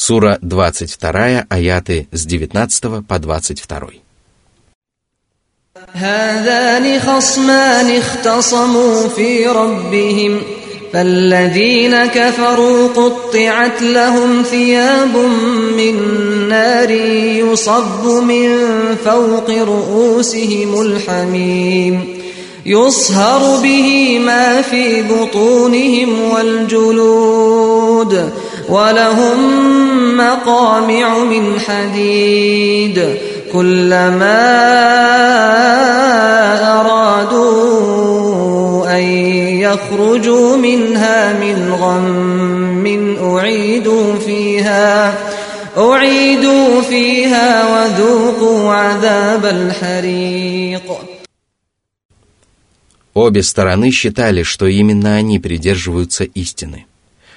Сура 22, аяты с 19 по 22. هذان خصمان اختصموا في ربهم فالذين كفروا قطعت لهم ثياب من نار يصب من فوق رؤوسهم الحميم يصهر به ما في بطونهم والجلود ولهم مقامع من حديد كلما أرادوا أن يخرجوا منها من غم أعيدوا فيها أعيدوا فيها وذوقوا عذاب الحريق Обе стороны считали, что именно они придерживаются истины.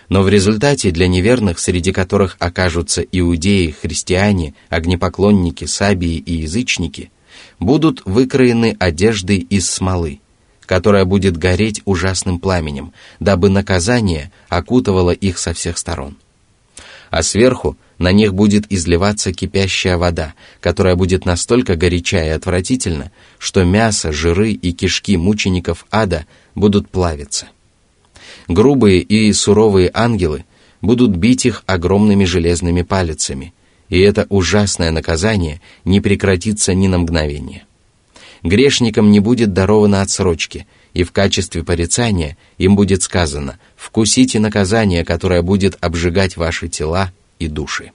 но в результате для неверных, среди которых окажутся иудеи, христиане, огнепоклонники, сабии и язычники, будут выкроены одежды из смолы, которая будет гореть ужасным пламенем, дабы наказание окутывало их со всех сторон. А сверху на них будет изливаться кипящая вода, которая будет настолько горяча и отвратительна, что мясо, жиры и кишки мучеников ада будут плавиться – грубые и суровые ангелы будут бить их огромными железными палицами, и это ужасное наказание не прекратится ни на мгновение. Грешникам не будет даровано отсрочки, и в качестве порицания им будет сказано «вкусите наказание, которое будет обжигать ваши тела и души».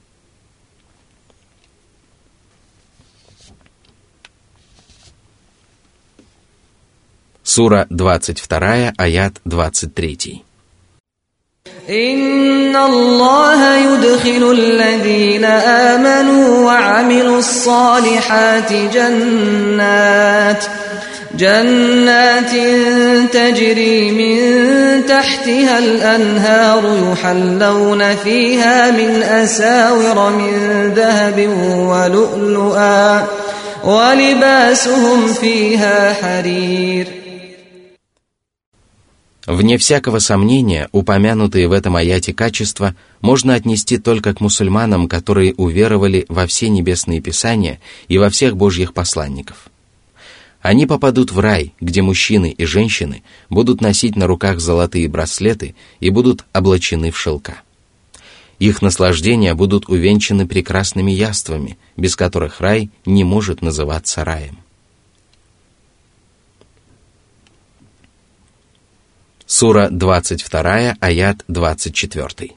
Сура 22, аят 23. إن الله يدخل الذين آمنوا وعملوا الصالحات جنات جنات تجري من تحتها الأنهار يحلون فيها من أساور من ذهب ولؤلؤا ولباسهم فيها حرير Вне всякого сомнения, упомянутые в этом аяте качества можно отнести только к мусульманам, которые уверовали во все небесные писания и во всех божьих посланников. Они попадут в рай, где мужчины и женщины будут носить на руках золотые браслеты и будут облачены в шелка. Их наслаждения будут увенчаны прекрасными яствами, без которых рай не может называться раем. Сура 22, аят 24.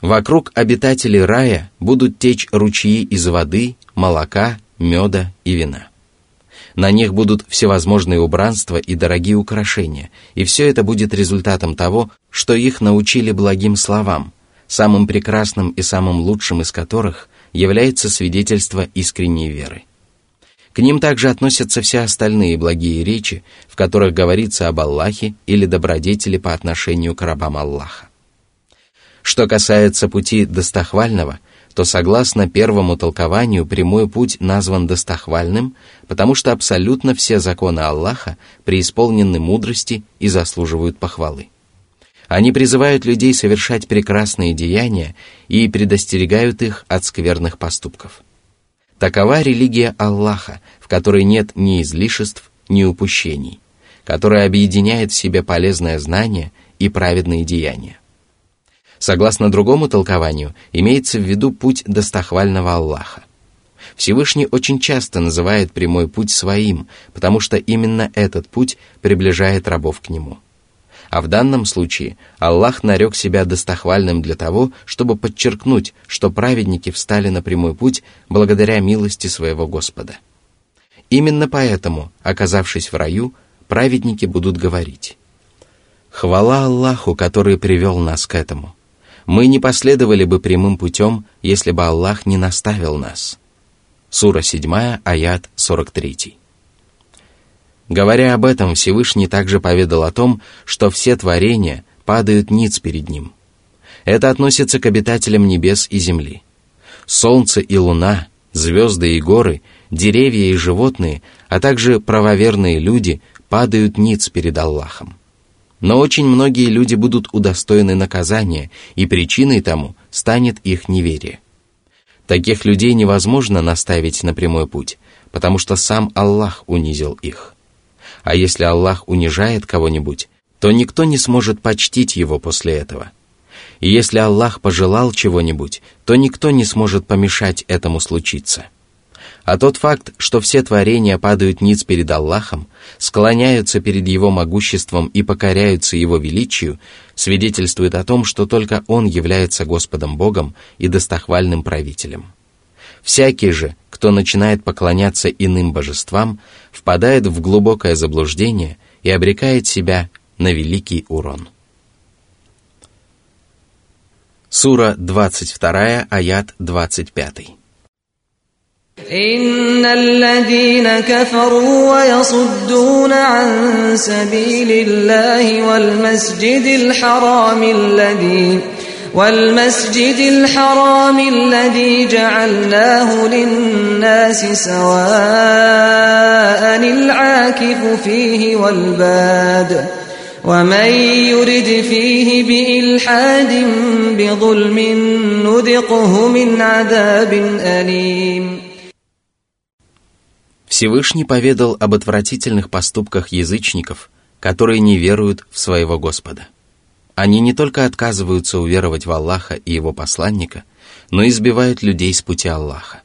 Вокруг обитателей рая будут течь ручьи из воды, молока, меда и вина. На них будут всевозможные убранства и дорогие украшения, и все это будет результатом того, что их научили благим словам – самым прекрасным и самым лучшим из которых является свидетельство искренней веры. К ним также относятся все остальные благие речи, в которых говорится об Аллахе или добродетели по отношению к рабам Аллаха. Что касается пути достохвального, то согласно первому толкованию прямой путь назван достохвальным, потому что абсолютно все законы Аллаха преисполнены мудрости и заслуживают похвалы. Они призывают людей совершать прекрасные деяния и предостерегают их от скверных поступков. Такова религия Аллаха, в которой нет ни излишеств, ни упущений, которая объединяет в себе полезное знание и праведные деяния. Согласно другому толкованию, имеется в виду путь достохвального Аллаха. Всевышний очень часто называет прямой путь своим, потому что именно этот путь приближает рабов к нему – а в данном случае Аллах нарек себя достохвальным для того, чтобы подчеркнуть, что праведники встали на прямой путь благодаря милости своего Господа. Именно поэтому, оказавшись в раю, праведники будут говорить «Хвала Аллаху, который привел нас к этому. Мы не последовали бы прямым путем, если бы Аллах не наставил нас». Сура 7, аят 43. Говоря об этом, Всевышний также поведал о том, что все творения падают ниц перед Ним. Это относится к обитателям небес и земли. Солнце и луна, звезды и горы деревья и животные, а также правоверные люди падают ниц перед Аллахом. Но очень многие люди будут удостоены наказания, и причиной тому станет их неверие. Таких людей невозможно наставить на прямой путь, потому что сам Аллах унизил их. А если Аллах унижает кого-нибудь, то никто не сможет почтить его после этого. И если Аллах пожелал чего-нибудь, то никто не сможет помешать этому случиться. А тот факт, что все творения падают ниц перед Аллахом, склоняются перед Его могуществом и покоряются Его величию, свидетельствует о том, что только Он является Господом Богом и достохвальным правителем. Всякий же, кто начинает поклоняться иным божествам, впадает в глубокое заблуждение и обрекает себя на великий урон. Сура 22, аят 25. إن الذين كفروا ويصدون عن سبيل الله والمسجد الحرام الذي والمسجد الحرام الذي جعلناه للناس سواء العاكف فيه والباد ومن يرد فيه بإلحاد بظلم نذقه من عذاب أليم Всевышний поведал об отвратительных поступках язычников, которые не веруют в своего Господа. Они не только отказываются уверовать в Аллаха и Его посланника, но и сбивают людей с пути Аллаха.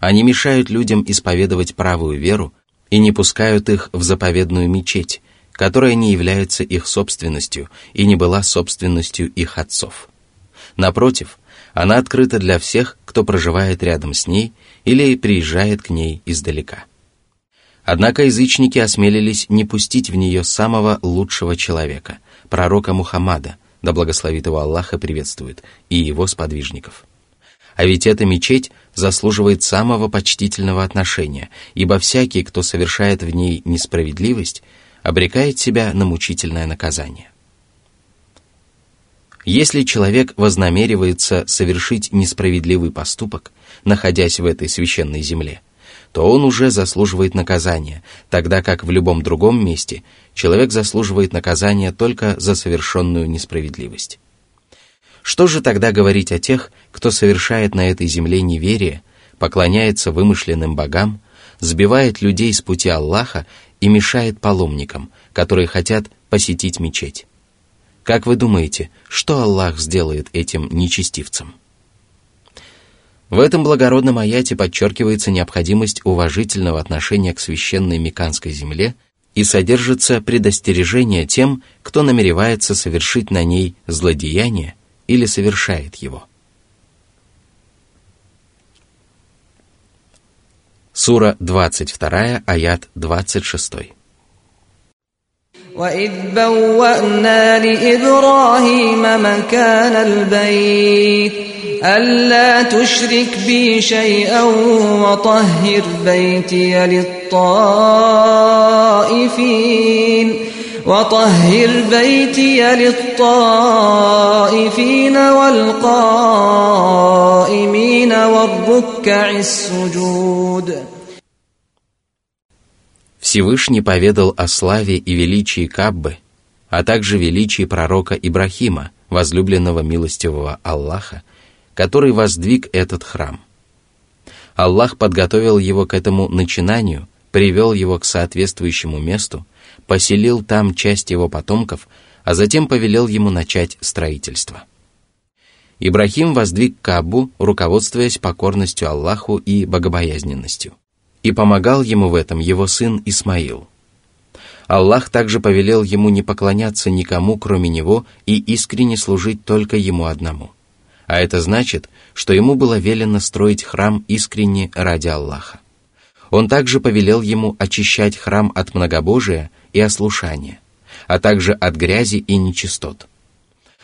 Они мешают людям исповедовать правую веру и не пускают их в заповедную мечеть, которая не является их собственностью и не была собственностью их отцов. Напротив, она открыта для всех, кто проживает рядом с ней или приезжает к ней издалека. Однако язычники осмелились не пустить в нее самого лучшего человека, пророка Мухаммада, да благословит его Аллах и приветствует, и его сподвижников. А ведь эта мечеть заслуживает самого почтительного отношения, ибо всякий, кто совершает в ней несправедливость, обрекает себя на мучительное наказание. Если человек вознамеривается совершить несправедливый поступок, находясь в этой священной земле, то он уже заслуживает наказания, тогда как в любом другом месте человек заслуживает наказания только за совершенную несправедливость. Что же тогда говорить о тех, кто совершает на этой земле неверие, поклоняется вымышленным богам, сбивает людей с пути Аллаха и мешает паломникам, которые хотят посетить мечеть? Как вы думаете, что Аллах сделает этим нечестивцам? В этом благородном аяте подчеркивается необходимость уважительного отношения к священной Меканской земле и содержится предостережение тем, кто намеревается совершить на ней злодеяние или совершает его. Сура 22, аят 26. وإذ بوأنا لإبراهيم مكان البيت ألا تشرك بي شيئا وطهر بيتي للطائفين وطهر بيتي للطائفين والقائمين والركع السجود Всевышний поведал о славе и величии Каббы, а также величии пророка Ибрахима, возлюбленного милостивого Аллаха, который воздвиг этот храм. Аллах подготовил его к этому начинанию, привел его к соответствующему месту, поселил там часть его потомков, а затем повелел ему начать строительство. Ибрахим воздвиг Каббу, руководствуясь покорностью Аллаху и богобоязненностью и помогал ему в этом его сын Исмаил. Аллах также повелел ему не поклоняться никому, кроме него, и искренне служить только ему одному. А это значит, что ему было велено строить храм искренне ради Аллаха. Он также повелел ему очищать храм от многобожия и ослушания, а также от грязи и нечистот –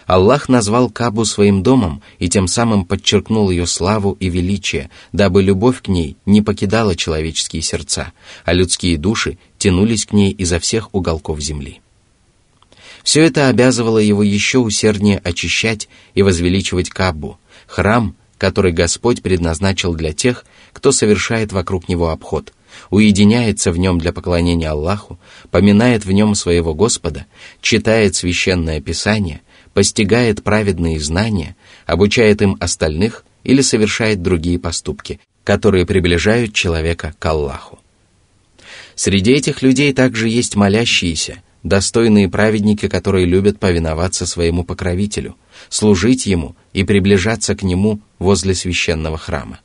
Аллах назвал Кабу своим домом и тем самым подчеркнул ее славу и величие, дабы любовь к ней не покидала человеческие сердца, а людские души тянулись к ней изо всех уголков земли. Все это обязывало его еще усерднее очищать и возвеличивать Кабу, храм, который Господь предназначил для тех, кто совершает вокруг него обход, уединяется в нем для поклонения Аллаху, поминает в нем своего Господа, читает священное Писание, постигает праведные знания, обучает им остальных или совершает другие поступки, которые приближают человека к Аллаху. Среди этих людей также есть молящиеся, достойные праведники, которые любят повиноваться своему покровителю, служить ему и приближаться к нему возле священного храма.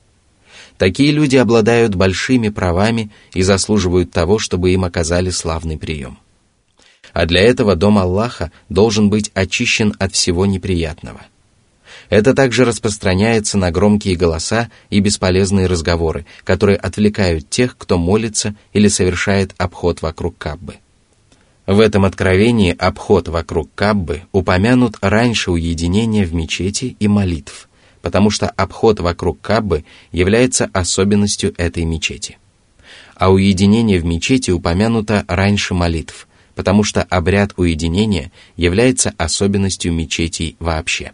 Такие люди обладают большими правами и заслуживают того, чтобы им оказали славный прием. А для этого дом Аллаха должен быть очищен от всего неприятного – это также распространяется на громкие голоса и бесполезные разговоры, которые отвлекают тех, кто молится или совершает обход вокруг Каббы. В этом откровении обход вокруг Каббы упомянут раньше уединения в мечети и молитв, потому что обход вокруг Каббы является особенностью этой мечети. А уединение в мечети упомянуто раньше молитв, потому что обряд уединения является особенностью мечетей вообще.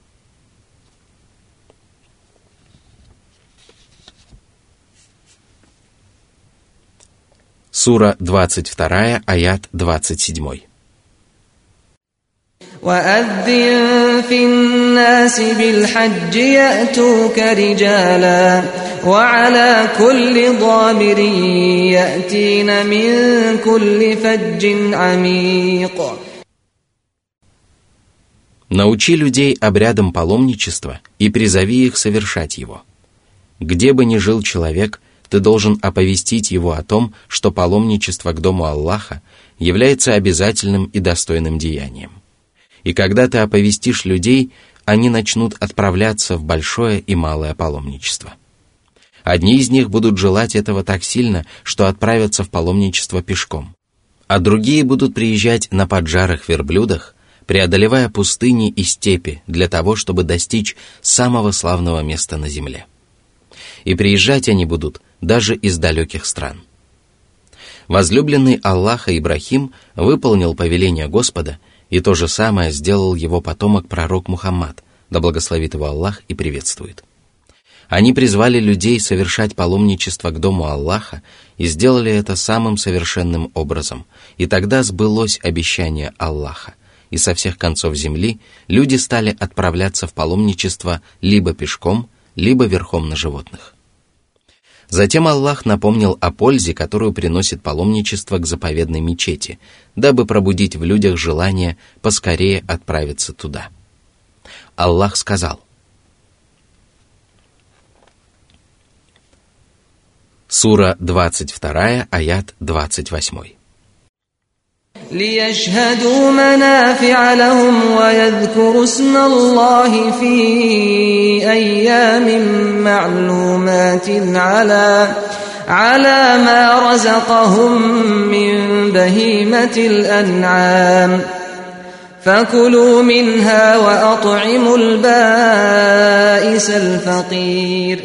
Сура 22, аят 27. وأذن في الناس بالحج يأتوك رجالا وعلى كل ضامر يأتين من كل فج عميق Научи людей обрядам паломничества и призови их совершать его. Где бы ни жил человек, ты должен оповестить его о том, что паломничество к дому Аллаха является обязательным и достойным деянием. И когда ты оповестишь людей, они начнут отправляться в большое и малое паломничество. Одни из них будут желать этого так сильно, что отправятся в паломничество пешком, а другие будут приезжать на поджарых верблюдах, преодолевая пустыни и степи для того, чтобы достичь самого славного места на земле. И приезжать они будут даже из далеких стран. Возлюбленный Аллаха Ибрахим выполнил повеление Господа, и то же самое сделал его потомок пророк Мухаммад, да благословит его Аллах и приветствует. Они призвали людей совершать паломничество к дому Аллаха и сделали это самым совершенным образом, и тогда сбылось обещание Аллаха, и со всех концов земли люди стали отправляться в паломничество либо пешком, либо верхом на животных. Затем Аллах напомнил о пользе, которую приносит паломничество к заповедной мечети, дабы пробудить в людях желание поскорее отправиться туда. Аллах сказал, Сура 22, аят 28. ليشهدوا منافع لهم ويذكروا اسم الله في أيام معلومات على على ما رزقهم من بهيمة الأنعام فكلوا منها وأطعموا البائس الفقير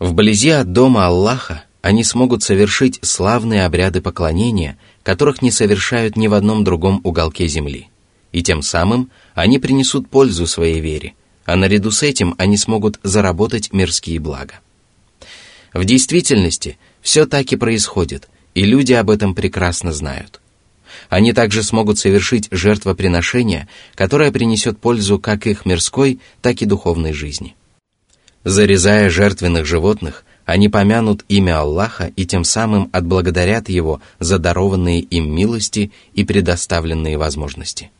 Вблизи от дома Аллаха они смогут совершить славные обряды поклонения, которых не совершают ни в одном другом уголке земли. И тем самым они принесут пользу своей вере, а наряду с этим они смогут заработать мирские блага. В действительности все так и происходит, и люди об этом прекрасно знают. Они также смогут совершить жертвоприношение, которое принесет пользу как их мирской, так и духовной жизни. Зарезая жертвенных животных, они помянут имя Аллаха и тем самым отблагодарят Его за дарованные им милости и предоставленные возможности.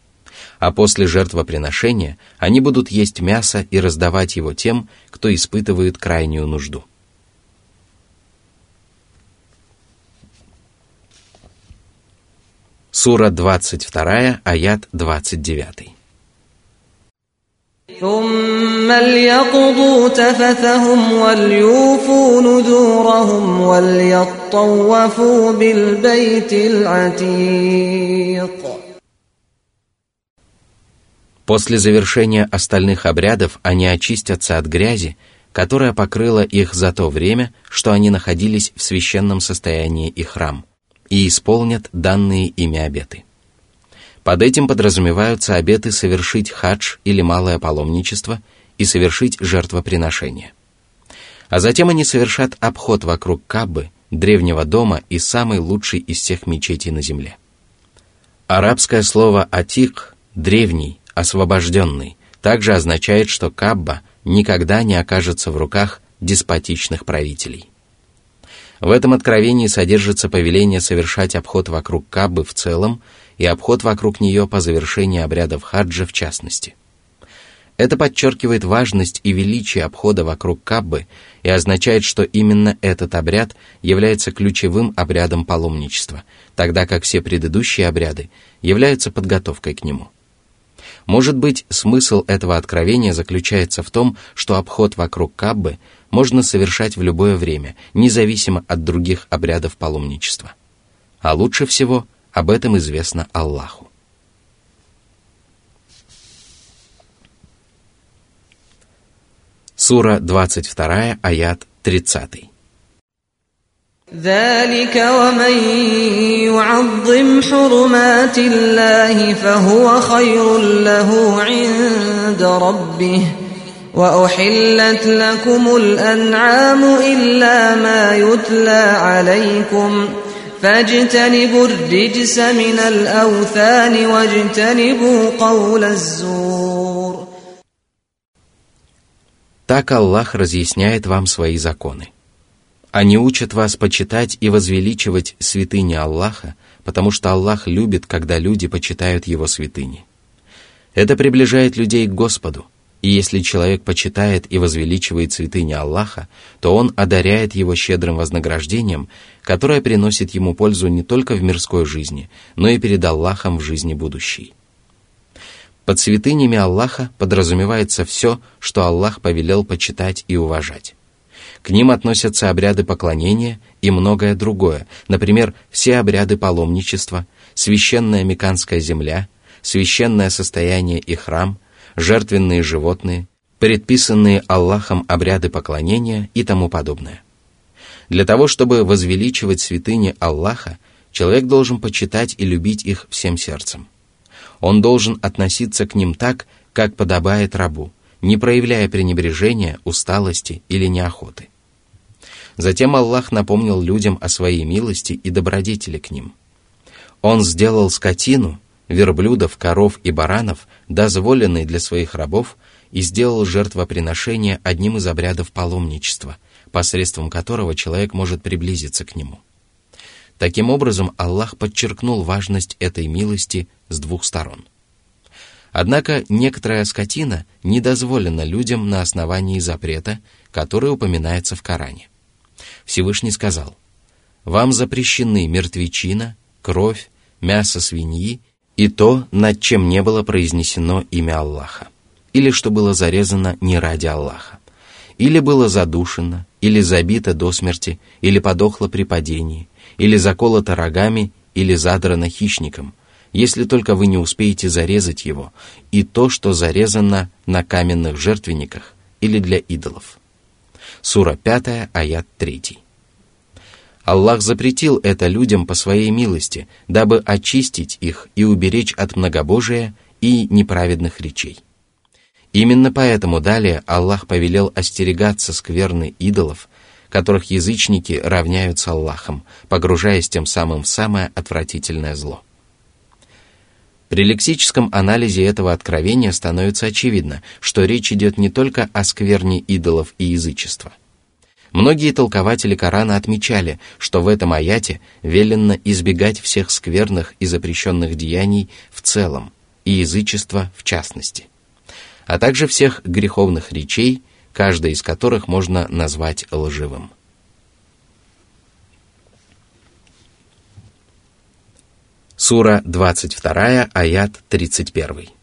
А после жертвоприношения они будут есть мясо и раздавать его тем, кто испытывает крайнюю нужду. Сура 22, аят 29. ثم ليقضوا تفثهم وليوفوا نذورهم وليطوفوا بالبيت العتيق После завершения остальных обрядов они очистятся от грязи, которая покрыла их за то время, что они находились в священном состоянии и храм, и исполнят данные ими обеты. Под этим подразумеваются обеты совершить хадж или малое паломничество и совершить жертвоприношение. А затем они совершат обход вокруг Каббы, древнего дома и самой лучшей из всех мечетей на земле. Арабское слово «атик» — древний, освобожденный, также означает, что Кабба никогда не окажется в руках деспотичных правителей. В этом откровении содержится повеление совершать обход вокруг Каббы в целом и обход вокруг нее по завершении обрядов хаджа в частности. Это подчеркивает важность и величие обхода вокруг Каббы и означает, что именно этот обряд является ключевым обрядом паломничества, тогда как все предыдущие обряды являются подготовкой к нему. Может быть, смысл этого откровения заключается в том, что обход вокруг Каббы можно совершать в любое время, независимо от других обрядов паломничества. А лучше всего об этом известно Аллаху. Сура 22, аят 30. ذلك ومن يعظم حرمات الله فهو خير له عند ربه واحلت لكم الانعام الا ما يتلى عليكم فاجتنبوا الرجس من الاوثان واجتنبوا قول الزور Так Аллах разъясняет вам свои законы. Они учат вас почитать и возвеличивать святыни Аллаха, потому что Аллах любит, когда люди почитают Его святыни. Это приближает людей к Господу, и если человек почитает и возвеличивает святыни Аллаха, то он одаряет его щедрым вознаграждением, которое приносит ему пользу не только в мирской жизни, но и перед Аллахом в жизни будущей. Под святынями Аллаха подразумевается все, что Аллах повелел почитать и уважать. К ним относятся обряды поклонения и многое другое, например, все обряды паломничества, священная Меканская земля, священное состояние и храм, жертвенные животные, предписанные Аллахом обряды поклонения и тому подобное. Для того, чтобы возвеличивать святыни Аллаха, человек должен почитать и любить их всем сердцем – он должен относиться к ним так, как подобает рабу, не проявляя пренебрежения, усталости или неохоты. Затем Аллах напомнил людям о своей милости и добродетели к ним. Он сделал скотину, верблюдов, коров и баранов, дозволенной для своих рабов, и сделал жертвоприношение одним из обрядов паломничества, посредством которого человек может приблизиться к нему. Таким образом, Аллах подчеркнул важность этой милости с двух сторон. Однако некоторая скотина не дозволена людям на основании запрета, который упоминается в Коране. Всевышний сказал, «Вам запрещены мертвечина, кровь, мясо свиньи и то, над чем не было произнесено имя Аллаха, или что было зарезано не ради Аллаха, или было задушено, или забито до смерти, или подохло при падении, или заколото рогами, или задрано хищником, если только вы не успеете зарезать его, и то, что зарезано на каменных жертвенниках или для идолов. Сура 5, аят 3. Аллах запретил это людям по своей милости, дабы очистить их и уберечь от многобожия и неправедных речей. Именно поэтому далее Аллах повелел остерегаться скверны идолов, которых язычники равняются Аллахом, погружаясь тем самым в самое отвратительное зло. При лексическом анализе этого откровения становится очевидно, что речь идет не только о скверне идолов и язычества. Многие толкователи Корана отмечали, что в этом аяте велено избегать всех скверных и запрещенных деяний в целом, и язычества в частности, а также всех греховных речей, каждая из которых можно назвать лживым. Сура 22, аят 31.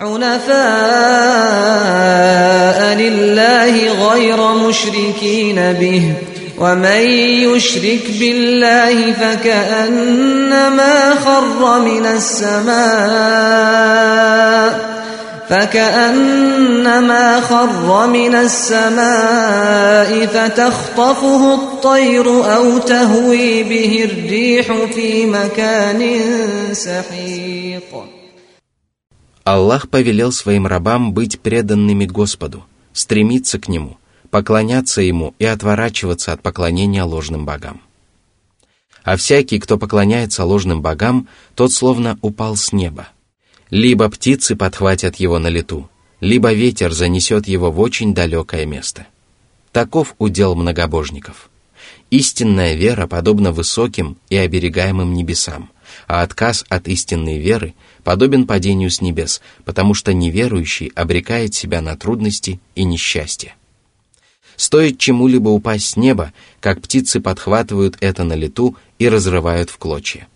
حنفاء لله غير مشركين به ومن يشرك بالله فكأنما خر من السماء فكأنما خر من السماء فتخطفه الطير أو تهوي به الريح في مكان سحيق. Аллах повелел своим рабам быть преданными Господу, стремиться к Нему, поклоняться Ему и отворачиваться от поклонения ложным богам. А всякий, кто поклоняется ложным богам, тот словно упал с неба. Либо птицы подхватят его на лету, либо ветер занесет его в очень далекое место. Таков удел многобожников. Истинная вера подобна высоким и оберегаемым небесам, а отказ от истинной веры подобен падению с небес, потому что неверующий обрекает себя на трудности и несчастье. Стоит чему-либо упасть с неба, как птицы подхватывают это на лету и разрывают в клочья.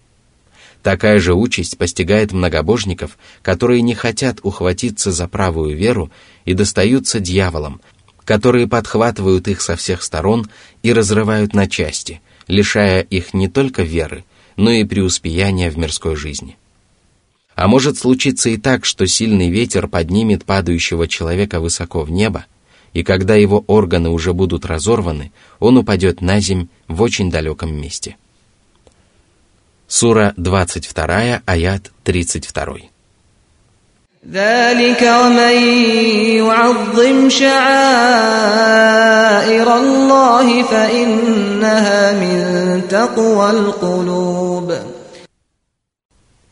Такая же участь постигает многобожников, которые не хотят ухватиться за правую веру и достаются дьяволам, которые подхватывают их со всех сторон и разрывают на части, лишая их не только веры, но и преуспеяния в мирской жизни. А может случиться и так, что сильный ветер поднимет падающего человека высоко в небо, и когда его органы уже будут разорваны, он упадет на земь в очень далеком месте. Сура 22, аят 32. ذلك ومن يعظم شعائر الله فإنها من تقوى القلوب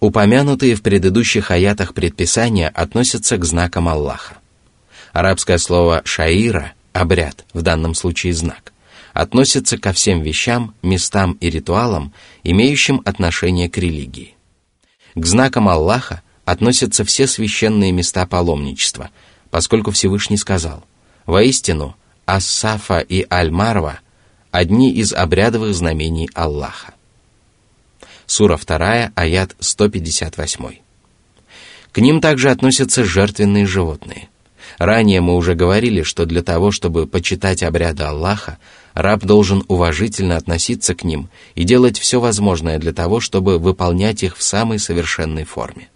Упомянутые в предыдущих аятах предписания относятся к знакам Аллаха. Арабское слово «шаира» — обряд, в данном случае знак, относится ко всем вещам, местам и ритуалам, имеющим отношение к религии. К знакам Аллаха относятся все священные места паломничества, поскольку Всевышний сказал, «Воистину, Ас-Сафа и Аль-Марва – одни из обрядовых знамений Аллаха». Сура 2, аят 158. К ним также относятся жертвенные животные. Ранее мы уже говорили, что для того, чтобы почитать обряды Аллаха, раб должен уважительно относиться к ним и делать все возможное для того, чтобы выполнять их в самой совершенной форме.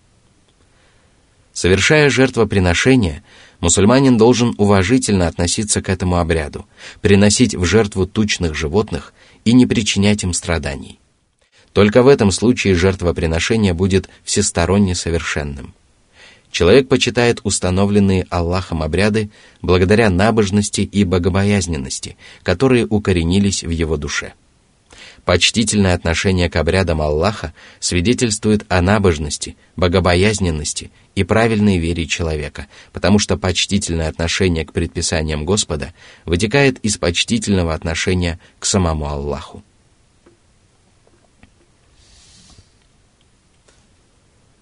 Совершая жертвоприношение, мусульманин должен уважительно относиться к этому обряду, приносить в жертву тучных животных и не причинять им страданий. Только в этом случае жертвоприношение будет всесторонне совершенным. Человек почитает установленные Аллахом обряды благодаря набожности и богобоязненности, которые укоренились в его душе. Почтительное отношение к обрядам Аллаха свидетельствует о набожности, богобоязненности и правильной вере человека, потому что почтительное отношение к предписаниям Господа вытекает из почтительного отношения к самому Аллаху.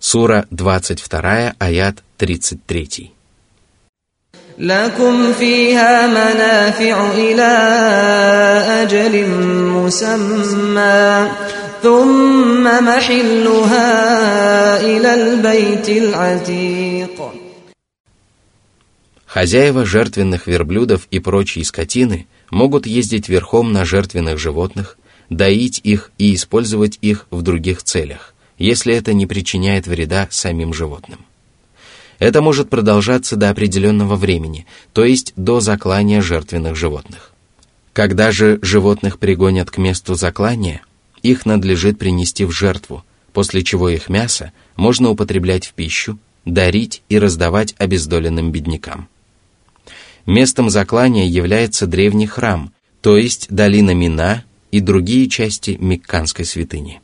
Сура 22, аят 33. لكم فيها منافع إلى أجل مسمى ثم محلها إلى البيت العتيق Хозяева жертвенных верблюдов и прочей скотины могут ездить верхом на жертвенных животных, доить их и использовать их в других целях – если это не причиняет вреда самим животным. Это может продолжаться до определенного времени, то есть до заклания жертвенных животных. Когда же животных пригонят к месту заклания, их надлежит принести в жертву, после чего их мясо можно употреблять в пищу, дарить и раздавать обездоленным беднякам. Местом заклания является древний храм, то есть долина Мина и другие части Мекканской святыни.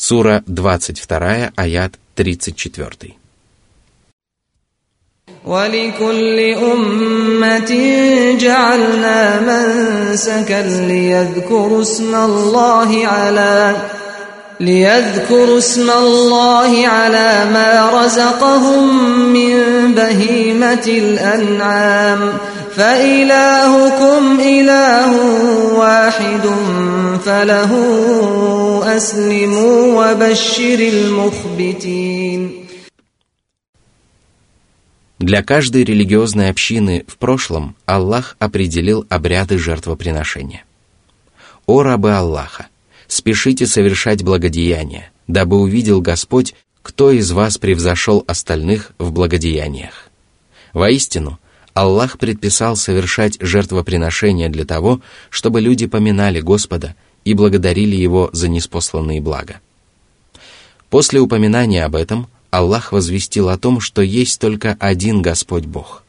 Сура 22, аят 34. ولكل أمة جعلنا منسكا ليذكروا اسم الله على ليذكروا اسم الله على ما رزقهم من بهيمة الأنعام فإلهكم إله واحد فله أسلموا وبشر المخبتين Для каждой религиозной общины в прошлом Аллах определил обряды жертвоприношения. О рабы Аллаха, спешите совершать благодеяния, дабы увидел Господь, кто из вас превзошел остальных в благодеяниях. Воистину, Аллах предписал совершать жертвоприношения для того, чтобы люди поминали Господа и благодарили Его за неспосланные блага. После упоминания об этом Аллах возвестил о том, что есть только один Господь Бог.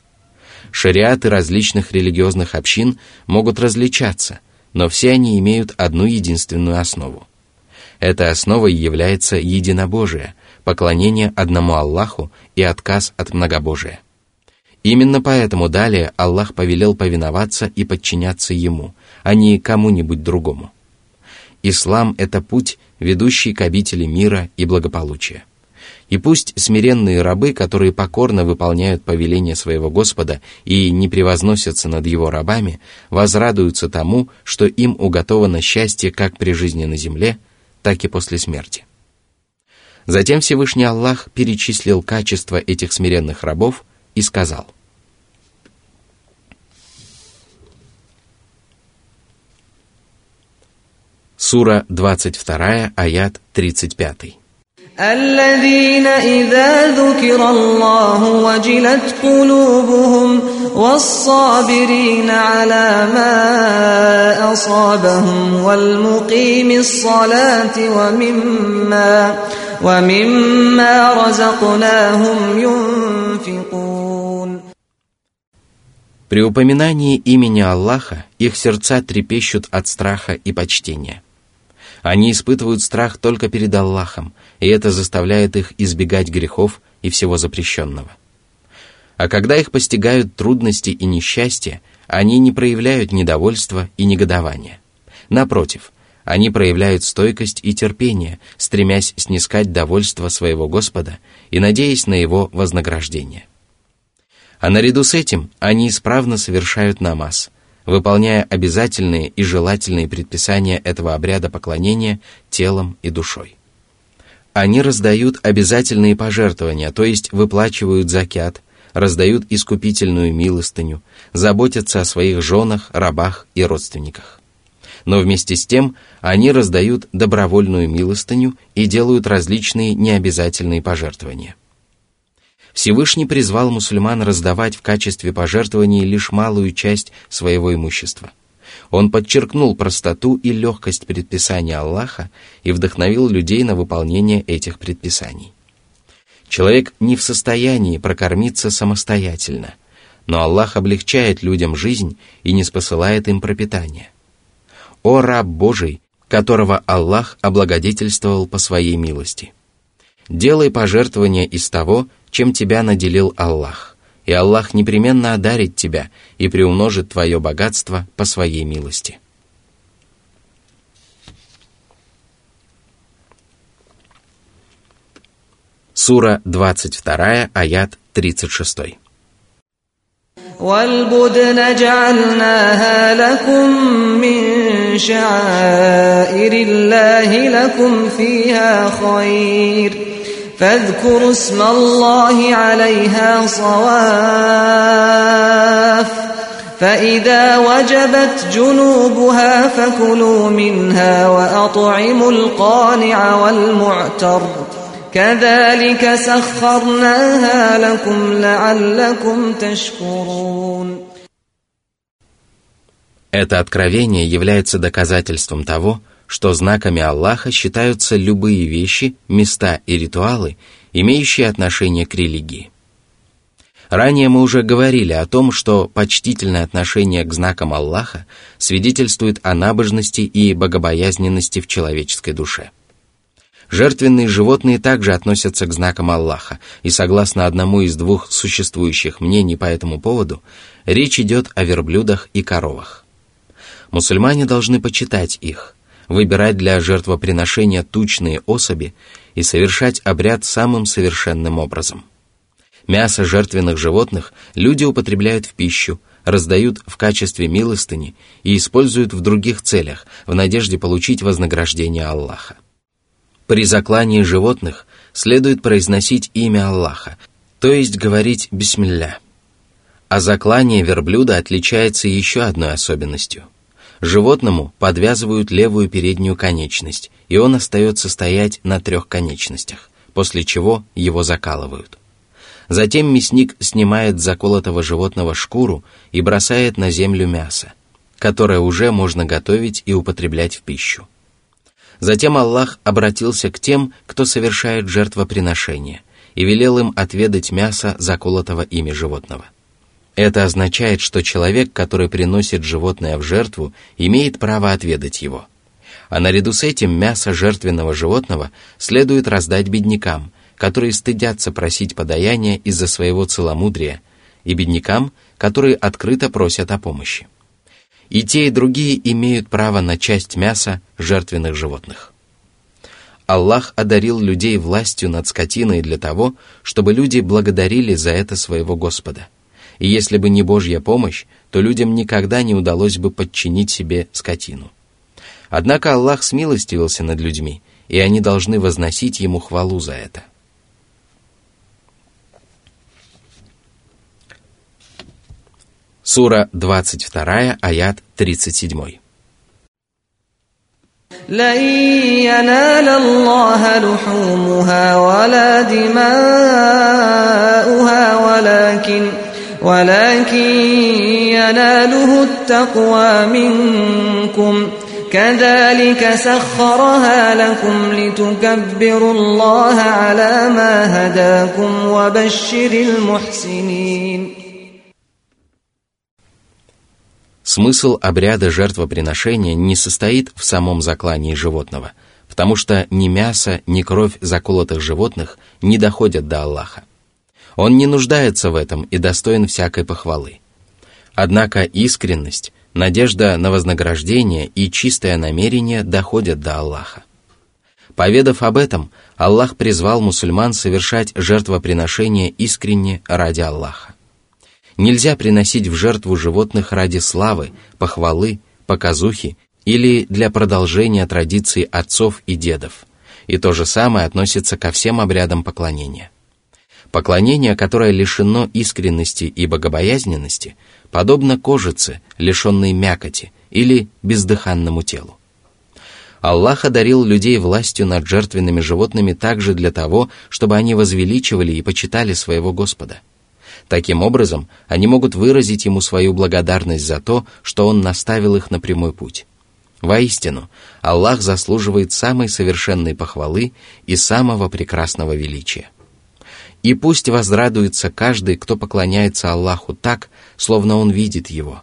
Шариаты различных религиозных общин могут различаться, но все они имеют одну единственную основу. Этой основой является единобожие, поклонение одному Аллаху и отказ от многобожия. Именно поэтому далее Аллах повелел повиноваться и подчиняться Ему, а не кому-нибудь другому. Ислам – это путь, ведущий к обители мира и благополучия. И пусть смиренные рабы, которые покорно выполняют повеление своего Господа и не превозносятся над его рабами, возрадуются тому, что им уготовано счастье как при жизни на земле, так и после смерти. Затем Всевышний Аллах перечислил качества этих смиренных рабов и сказал – Сура 22, аят 35. الذين إذا ذكر الله وجلت قلوبهم والصابرين على ما أصابهم والمقيم الصلاة ومما ومما رزقناهم ينفقون При упоминании имени Аллаха их сердца трепещут от страха и почтения – они испытывают страх только перед Аллахом, и это заставляет их избегать грехов и всего запрещенного. А когда их постигают трудности и несчастья, они не проявляют недовольства и негодования. Напротив, они проявляют стойкость и терпение, стремясь снискать довольство своего Господа и надеясь на его вознаграждение. А наряду с этим они исправно совершают намаз – выполняя обязательные и желательные предписания этого обряда поклонения телом и душой. Они раздают обязательные пожертвования, то есть выплачивают закят, раздают искупительную милостыню, заботятся о своих женах, рабах и родственниках. Но вместе с тем они раздают добровольную милостыню и делают различные необязательные пожертвования. Всевышний призвал мусульман раздавать в качестве пожертвований лишь малую часть своего имущества. Он подчеркнул простоту и легкость предписания Аллаха и вдохновил людей на выполнение этих предписаний. Человек не в состоянии прокормиться самостоятельно, но Аллах облегчает людям жизнь и не спосылает им пропитание. О раб Божий, которого Аллах облагодетельствовал по своей милости! Делай пожертвования из того, чем тебя наделил Аллах, и Аллах непременно одарит тебя и приумножит твое богатство по своей милости. Сура 22, аят 36. والبدن جعلناها لكم من شعائر الله لكم فيها خير فاذكروا اسم الله عليها صواف فإذا وجبت جنوبها فكلوا منها وأطعموا القانع والمعتر كذلك سخرناها لكم لعلكم تشكرون Это откровение является доказательством того, что знаками Аллаха считаются любые вещи, места и ритуалы, имеющие отношение к религии. Ранее мы уже говорили о том, что почтительное отношение к знакам Аллаха свидетельствует о набожности и богобоязненности в человеческой душе. Жертвенные животные также относятся к знакам Аллаха, и согласно одному из двух существующих мнений по этому поводу, речь идет о верблюдах и коровах. Мусульмане должны почитать их – выбирать для жертвоприношения тучные особи и совершать обряд самым совершенным образом. Мясо жертвенных животных люди употребляют в пищу, раздают в качестве милостыни и используют в других целях, в надежде получить вознаграждение Аллаха. При заклании животных следует произносить имя Аллаха, то есть говорить «Бисмилля». А заклание верблюда отличается еще одной особенностью. Животному подвязывают левую переднюю конечность, и он остается стоять на трех конечностях, после чего его закалывают. Затем мясник снимает с заколотого животного шкуру и бросает на землю мясо, которое уже можно готовить и употреблять в пищу. Затем Аллах обратился к тем, кто совершает жертвоприношение, и велел им отведать мясо заколотого ими животного. Это означает, что человек, который приносит животное в жертву, имеет право отведать его. А наряду с этим мясо жертвенного животного следует раздать беднякам, которые стыдятся просить подаяния из-за своего целомудрия, и беднякам, которые открыто просят о помощи и те, и другие имеют право на часть мяса жертвенных животных. Аллах одарил людей властью над скотиной для того, чтобы люди благодарили за это своего Господа И если бы не Божья помощь, то людям никогда не удалось бы подчинить себе скотину. Однако Аллах смилостивился над людьми, и они должны возносить Ему хвалу за это. Сура 22, аят 37. لن ينال الله لحومها ولا دماؤها ولكن ولكن يناله التقوى منكم كذلك سخرها لكم لتكبروا الله على ما هداكم وبشر المحسنين Смысл обряда жертвоприношения не состоит в самом заклании животного, потому что ни мясо, ни кровь заколотых животных не доходят до Аллаха. Он не нуждается в этом и достоин всякой похвалы. Однако искренность, надежда на вознаграждение и чистое намерение доходят до Аллаха. Поведав об этом, Аллах призвал мусульман совершать жертвоприношение искренне ради Аллаха. Нельзя приносить в жертву животных ради славы, похвалы, показухи или для продолжения традиций отцов и дедов. И то же самое относится ко всем обрядам поклонения. Поклонение, которое лишено искренности и богобоязненности, подобно кожице, лишенной мякоти, или бездыханному телу. Аллах одарил людей властью над жертвенными животными также для того, чтобы они возвеличивали и почитали своего Господа – Таким образом, они могут выразить ему свою благодарность за то, что он наставил их на прямой путь. Воистину, Аллах заслуживает самой совершенной похвалы и самого прекрасного величия. И пусть возрадуется каждый, кто поклоняется Аллаху так, словно он видит его.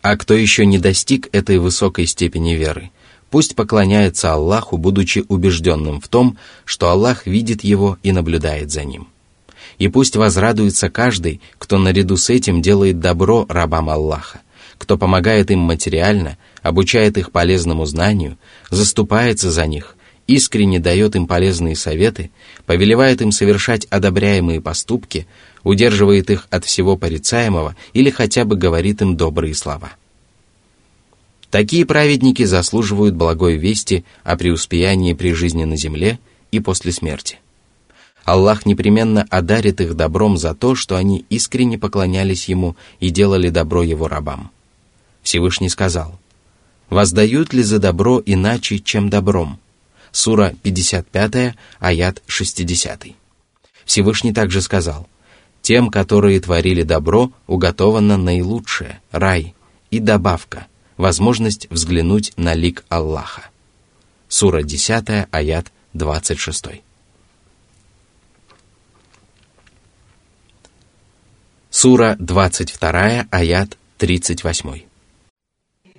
А кто еще не достиг этой высокой степени веры, пусть поклоняется Аллаху, будучи убежденным в том, что Аллах видит его и наблюдает за ним и пусть возрадуется каждый, кто наряду с этим делает добро рабам Аллаха, кто помогает им материально, обучает их полезному знанию, заступается за них, искренне дает им полезные советы, повелевает им совершать одобряемые поступки, удерживает их от всего порицаемого или хотя бы говорит им добрые слова. Такие праведники заслуживают благой вести о преуспеянии при жизни на земле и после смерти. Аллах непременно одарит их добром за то, что они искренне поклонялись Ему и делали добро Его рабам. Всевышний сказал, «Воздают ли за добро иначе, чем добром?» Сура 55, аят 60. Всевышний также сказал, «Тем, которые творили добро, уготовано наилучшее, рай и добавка, возможность взглянуть на лик Аллаха». Сура 10, аят 26. Сура 22, аят 38.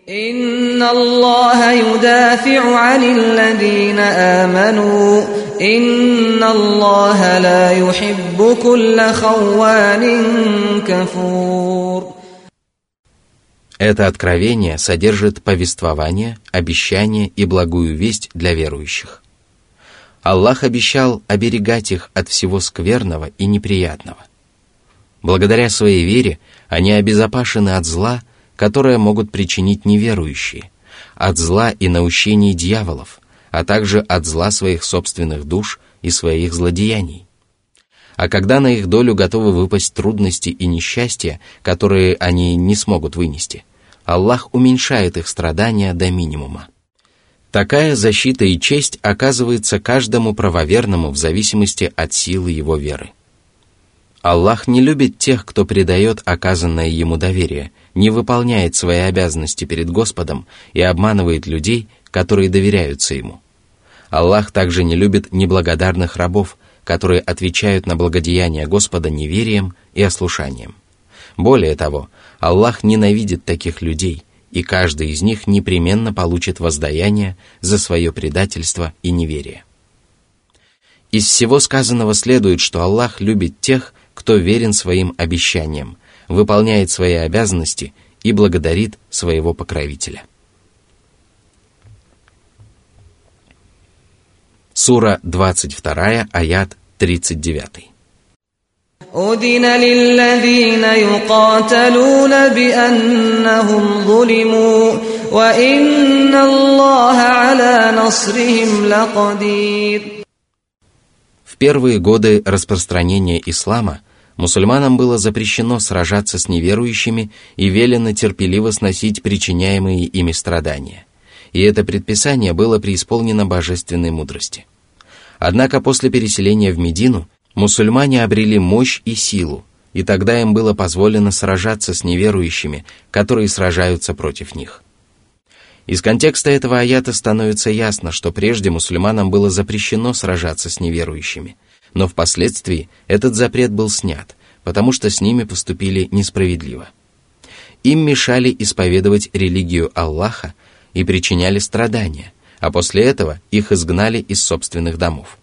إن الله يدافع عن الذين آمنوا إن الله لا يحب كل خوان كفور Это откровение содержит повествование, обещание и благую весть для верующих. Аллах обещал оберегать их от всего скверного и неприятного. Благодаря своей вере они обезопасены от зла, которое могут причинить неверующие, от зла и наущений дьяволов, а также от зла своих собственных душ и своих злодеяний. А когда на их долю готовы выпасть трудности и несчастья, которые они не смогут вынести, Аллах уменьшает их страдания до минимума. Такая защита и честь оказывается каждому правоверному в зависимости от силы его веры. Аллах не любит тех, кто предает оказанное ему доверие, не выполняет свои обязанности перед Господом и обманывает людей, которые доверяются ему. Аллах также не любит неблагодарных рабов, которые отвечают на благодеяние Господа неверием и ослушанием. Более того, Аллах ненавидит таких людей, и каждый из них непременно получит воздаяние за свое предательство и неверие. Из всего сказанного следует, что Аллах любит тех, кто верен своим обещаниям, выполняет свои обязанности и благодарит своего покровителя. Сура 22, аят 39. أذن للذين يقاتلون بأنهم ظلموا وإن الله على نصرهم لقدير В первые годы распространения ислама мусульманам было запрещено сражаться с неверующими и велено терпеливо сносить причиняемые ими страдания. И это предписание было преисполнено божественной мудрости. Однако после переселения в Медину мусульмане обрели мощь и силу, и тогда им было позволено сражаться с неверующими, которые сражаются против них. Из контекста этого аята становится ясно, что прежде мусульманам было запрещено сражаться с неверующими, но впоследствии этот запрет был снят, потому что с ними поступили несправедливо. Им мешали исповедовать религию Аллаха и причиняли страдания, а после этого их изгнали из собственных домов.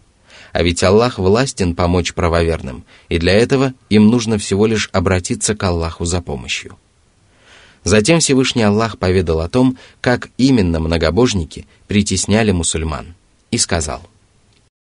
А ведь Аллах властен помочь правоверным, и для этого им нужно всего лишь обратиться к Аллаху за помощью. Затем Всевышний Аллах поведал о том, как именно многобожники притесняли мусульман, и сказал –